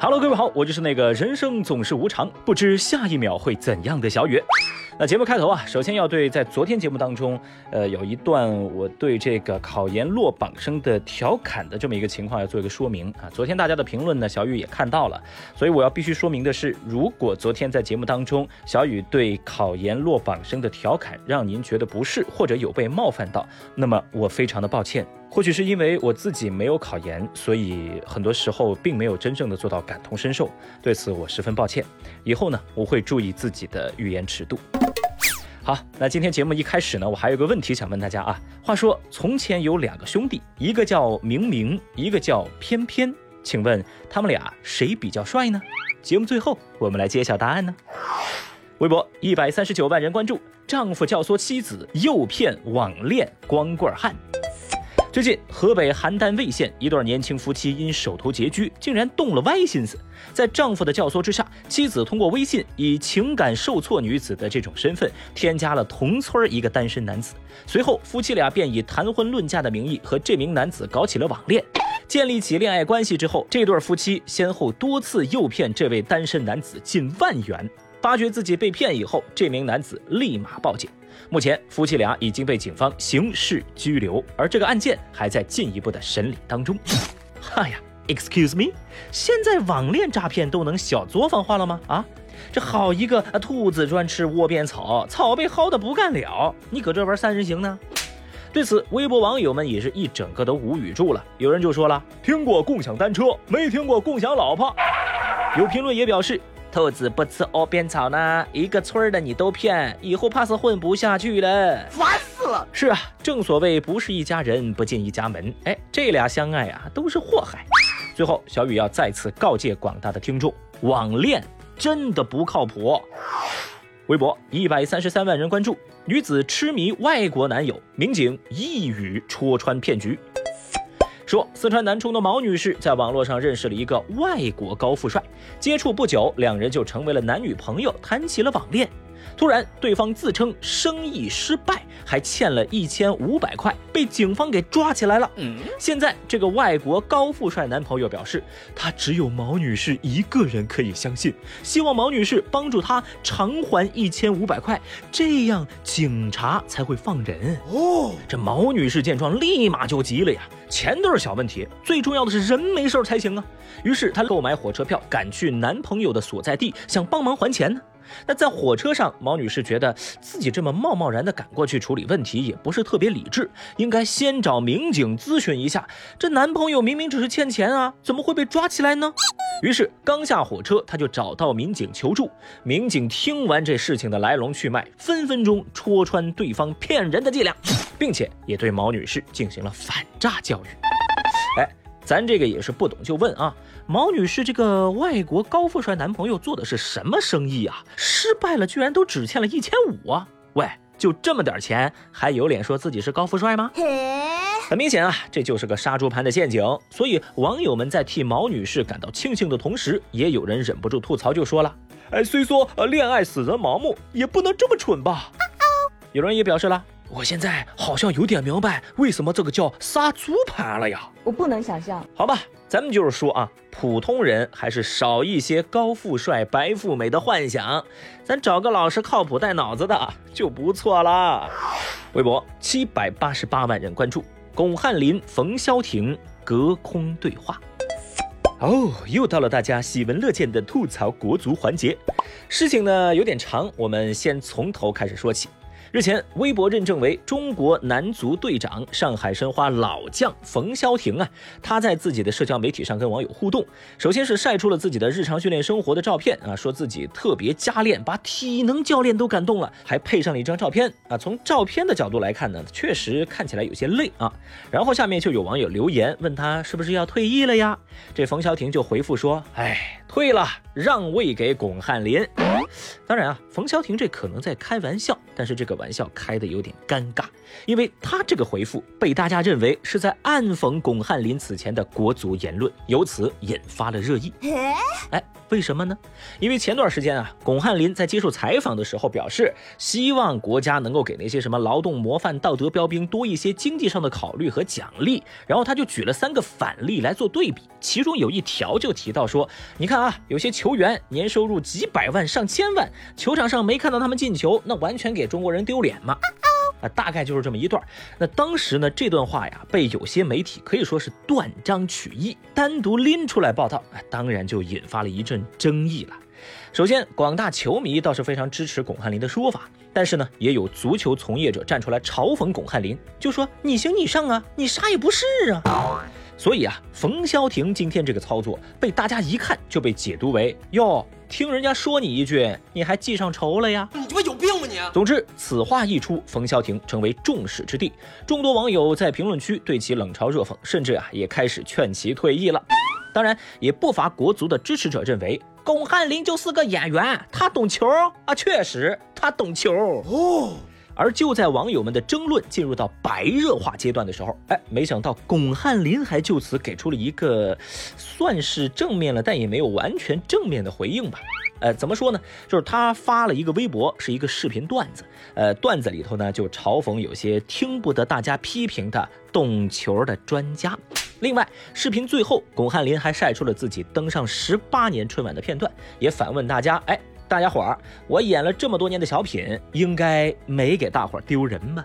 Hello，各位好，我就是那个人生总是无常，不知下一秒会怎样的小雨。那节目开头啊，首先要对在昨天节目当中，呃，有一段我对这个考研落榜生的调侃的这么一个情况要做一个说明啊。昨天大家的评论呢，小雨也看到了，所以我要必须说明的是，如果昨天在节目当中，小雨对考研落榜生的调侃让您觉得不适或者有被冒犯到，那么我非常的抱歉。或许是因为我自己没有考研，所以很多时候并没有真正的做到感同身受，对此我十分抱歉。以后呢，我会注意自己的语言尺度。好，那今天节目一开始呢，我还有个问题想问大家啊。话说从前有两个兄弟，一个叫明明，一个叫偏偏，请问他们俩谁比较帅呢？节目最后我们来揭晓答案呢。微博一百三十九万人关注，丈夫教唆妻子诱骗网恋光棍汉。最近，河北邯郸魏县一对年轻夫妻因手头拮据，竟然动了歪心思。在丈夫的教唆之下，妻子通过微信以情感受挫女子的这种身份，添加了同村一个单身男子。随后，夫妻俩便以谈婚论嫁的名义和这名男子搞起了网恋。建立起恋爱关系之后，这对夫妻先后多次诱骗这位单身男子近万元。发觉自己被骗以后，这名男子立马报警。目前，夫妻俩已经被警方刑事拘留，而这个案件还在进一步的审理当中。哎呀，Excuse me，现在网恋诈骗都能小作坊化了吗？啊，这好一个兔子专吃窝边草，草被薅的不干了，你搁这玩三人行呢？对此，微博网友们也是一整个都无语住了。有人就说了，听过共享单车，没听过共享老婆。有评论也表示。兔子不吃窝边草呢，一个村儿的你都骗，以后怕是混不下去了，烦死了！是啊，正所谓不是一家人，不进一家门。哎，这俩相爱啊，都是祸害。最后，小雨要再次告诫广大的听众，网恋真的不靠谱。微博一百三十三万人关注，女子痴迷外国男友，民警一语戳穿骗局。说四川南充的毛女士在网络上认识了一个外国高富帅，接触不久，两人就成为了男女朋友，谈起了网恋。突然，对方自称生意失败，还欠了一千五百块，被警方给抓起来了。现在，这个外国高富帅男朋友表示，他只有毛女士一个人可以相信，希望毛女士帮助他偿还一千五百块，这样警察才会放人。哦，这毛女士见状，立马就急了呀，钱都是小问题，最重要的是人没事才行啊。于是，她购买火车票，赶去男朋友的所在地，想帮忙还钱呢。那在火车上，毛女士觉得自己这么贸贸然的赶过去处理问题也不是特别理智，应该先找民警咨询一下。这男朋友明明只是欠钱啊，怎么会被抓起来呢？于是刚下火车，她就找到民警求助。民警听完这事情的来龙去脉，分分钟戳穿对方骗人的伎俩，并且也对毛女士进行了反诈教育。哎，咱这个也是不懂就问啊。毛女士这个外国高富帅男朋友做的是什么生意啊？失败了，居然都只欠了一千五啊！喂，就这么点钱，还有脸说自己是高富帅吗？很明显啊，这就是个杀猪盘的陷阱。所以网友们在替毛女士感到庆幸的同时，也有人忍不住吐槽，就说了：“哎，虽说呃恋爱使人盲目，也不能这么蠢吧？”有人也表示了。我现在好像有点明白为什么这个叫杀猪盘了呀！我不能想象。好吧，咱们就是说啊，普通人还是少一些高富帅、白富美的幻想，咱找个老实、靠谱、带脑子的就不错啦。微博七百八十八万人关注，巩汉林、冯潇霆隔空对话。哦，又到了大家喜闻乐见的吐槽国足环节，事情呢有点长，我们先从头开始说起。日前，微博认证为中国男足队长、上海申花老将冯潇霆啊，他在自己的社交媒体上跟网友互动，首先是晒出了自己的日常训练生活的照片啊，说自己特别加练，把体能教练都感动了，还配上了一张照片啊。从照片的角度来看呢，确实看起来有些累啊。然后下面就有网友留言问他是不是要退役了呀？这冯潇霆就回复说：“哎。”退了，让位给巩汉林。当然啊，冯潇霆这可能在开玩笑，但是这个玩笑开的有点尴尬，因为他这个回复被大家认为是在暗讽巩汉林此前的国足言论，由此引发了热议。哎，为什么呢？因为前段时间啊，巩汉林在接受采访的时候表示，希望国家能够给那些什么劳动模范、道德标兵多一些经济上的考虑和奖励。然后他就举了三个反例来做对比，其中有一条就提到说，你看啊，有些球员年收入几百万、上千万，球场上没看到他们进球，那完全给中国人丢脸吗。啊，大概就是这么一段。那当时呢，这段话呀，被有些媒体可以说是断章取义，单独拎出来报道，啊，当然就引发了一阵争议了。首先，广大球迷倒是非常支持巩汉林的说法，但是呢，也有足球从业者站出来嘲讽巩汉林，就说你行你上啊，你啥也不是啊。所以啊，冯潇霆今天这个操作被大家一看就被解读为哟。听人家说你一句，你还记上仇了呀？你他妈有病吧你！总之，此话一出，冯潇霆成为众矢之的，众多网友在评论区对其冷嘲热讽，甚至啊也开始劝其退役了。当然，也不乏国足的支持者认为，巩汉林就是个演员，他懂球啊，确实他懂球哦。而就在网友们的争论进入到白热化阶段的时候，哎，没想到巩汉林还就此给出了一个算是正面了，但也没有完全正面的回应吧。呃，怎么说呢？就是他发了一个微博，是一个视频段子。呃，段子里头呢就嘲讽有些听不得大家批评的懂球的专家。另外，视频最后，巩汉林还晒出了自己登上十八年春晚的片段，也反问大家：哎。大家伙儿，我演了这么多年的小品，应该没给大伙儿丢人吧？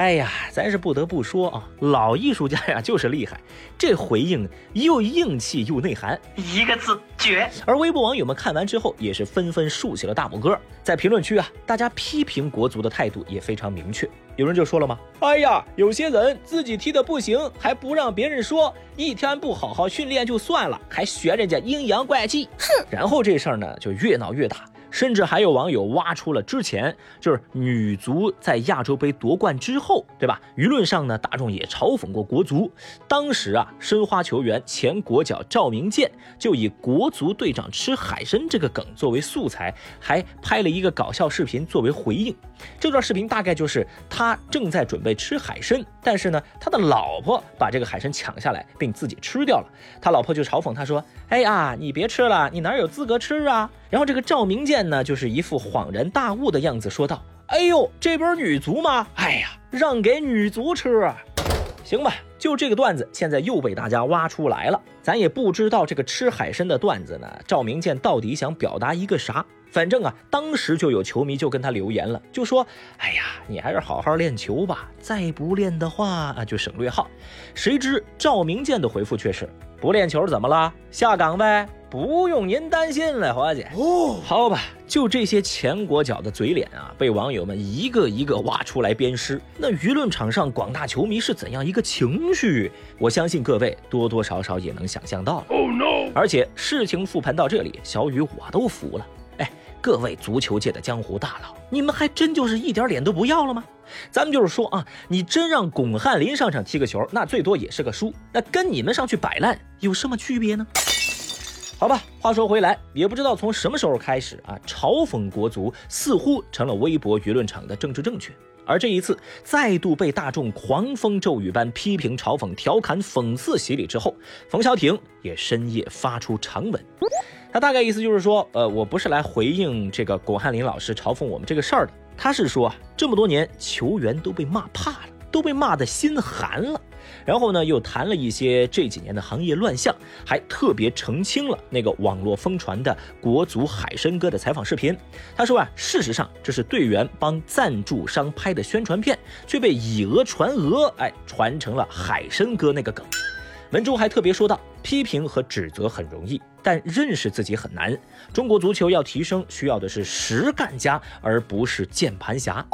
哎呀，咱是不得不说啊，老艺术家呀就是厉害，这回应又硬气又内涵，一个字绝。而微博网友们看完之后，也是纷纷竖起了大拇哥。在评论区啊，大家批评国足的态度也非常明确。有人就说了吗？哎呀，有些人自己踢的不行，还不让别人说，一天不好好训练就算了，还学人家阴阳怪气，哼！然后这事儿呢就越闹越大。甚至还有网友挖出了之前就是女足在亚洲杯夺冠之后，对吧？舆论上呢，大众也嘲讽过国足。当时啊，申花球员前国脚赵明剑就以国足队长吃海参这个梗作为素材，还拍了一个搞笑视频作为回应。这段视频大概就是他正在准备吃海参，但是呢，他的老婆把这个海参抢下来并自己吃掉了。他老婆就嘲讽他说：“哎呀，你别吃了，你哪有资格吃啊？”然后这个赵明剑呢，就是一副恍然大悟的样子，说道：“哎呦，这不是女足吗？哎呀，让给女足吃啊！行吧，就这个段子，现在又被大家挖出来了。咱也不知道这个吃海参的段子呢，赵明剑到底想表达一个啥？反正啊，当时就有球迷就跟他留言了，就说：哎呀，你还是好好练球吧，再不练的话啊，就省略号。谁知赵明剑的回复却是：不练球怎么了？下岗呗。”不用您担心了，伙计。哦，好吧，就这些前国脚的嘴脸啊，被网友们一个一个挖出来鞭尸。那舆论场上广大球迷是怎样一个情绪？我相信各位多多少少也能想象到了。Oh no！而且事情复盘到这里，小雨我都服了。哎，各位足球界的江湖大佬，你们还真就是一点脸都不要了吗？咱们就是说啊，你真让巩汉林上场踢个球，那最多也是个输，那跟你们上去摆烂有什么区别呢？好吧，话说回来，也不知道从什么时候开始啊，嘲讽国足似乎成了微博舆论场的政治正确。而这一次再度被大众狂风骤雨般批评、嘲讽、调侃、讽刺洗礼之后，冯潇霆也深夜发出长文。他大概意思就是说，呃，我不是来回应这个巩汉林老师嘲讽我们这个事儿的，他是说啊，这么多年球员都被骂怕了，都被骂的心寒了。然后呢，又谈了一些这几年的行业乱象，还特别澄清了那个网络疯传的国足海参哥的采访视频。他说啊，事实上这是队员帮赞助商拍的宣传片，却被以讹传讹，哎，传成了海参哥那个梗。文中还特别说到，批评和指责很容易，但认识自己很难。中国足球要提升，需要的是实干家，而不是键盘侠。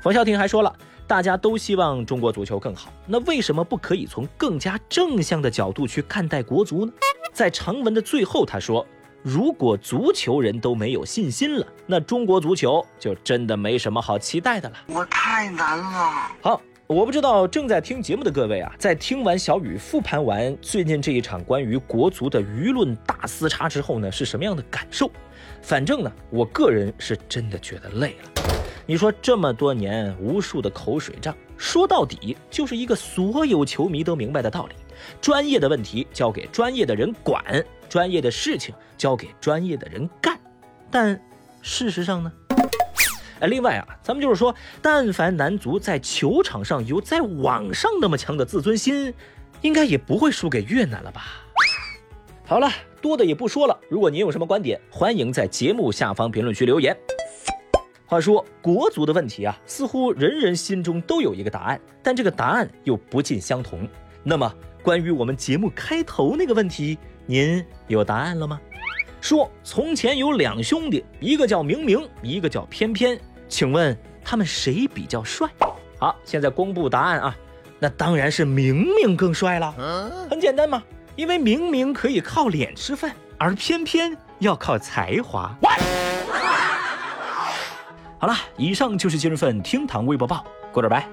冯潇霆还说了。大家都希望中国足球更好，那为什么不可以从更加正向的角度去看待国足呢？在长文的最后，他说：“如果足球人都没有信心了，那中国足球就真的没什么好期待的了。”我太难了。好，我不知道正在听节目的各位啊，在听完小雨复盘完最近这一场关于国足的舆论大厮杀之后呢，是什么样的感受？反正呢，我个人是真的觉得累了。你说这么多年无数的口水仗，说到底就是一个所有球迷都明白的道理：专业的问题交给专业的人管，专业的事情交给专业的人干。但事实上呢？哎，另外啊，咱们就是说，但凡男足在球场上有在网上那么强的自尊心，应该也不会输给越南了吧？好了，多的也不说了。如果您有什么观点，欢迎在节目下方评论区留言。话说国足的问题啊，似乎人人心中都有一个答案，但这个答案又不尽相同。那么，关于我们节目开头那个问题，您有答案了吗？说从前有两兄弟，一个叫明明，一个叫偏偏。请问他们谁比较帅？好，现在公布答案啊，那当然是明明更帅了。很简单嘛，因为明明可以靠脸吃饭，而偏偏要靠才华。好了，以上就是今日份厅堂微博报，过点拜。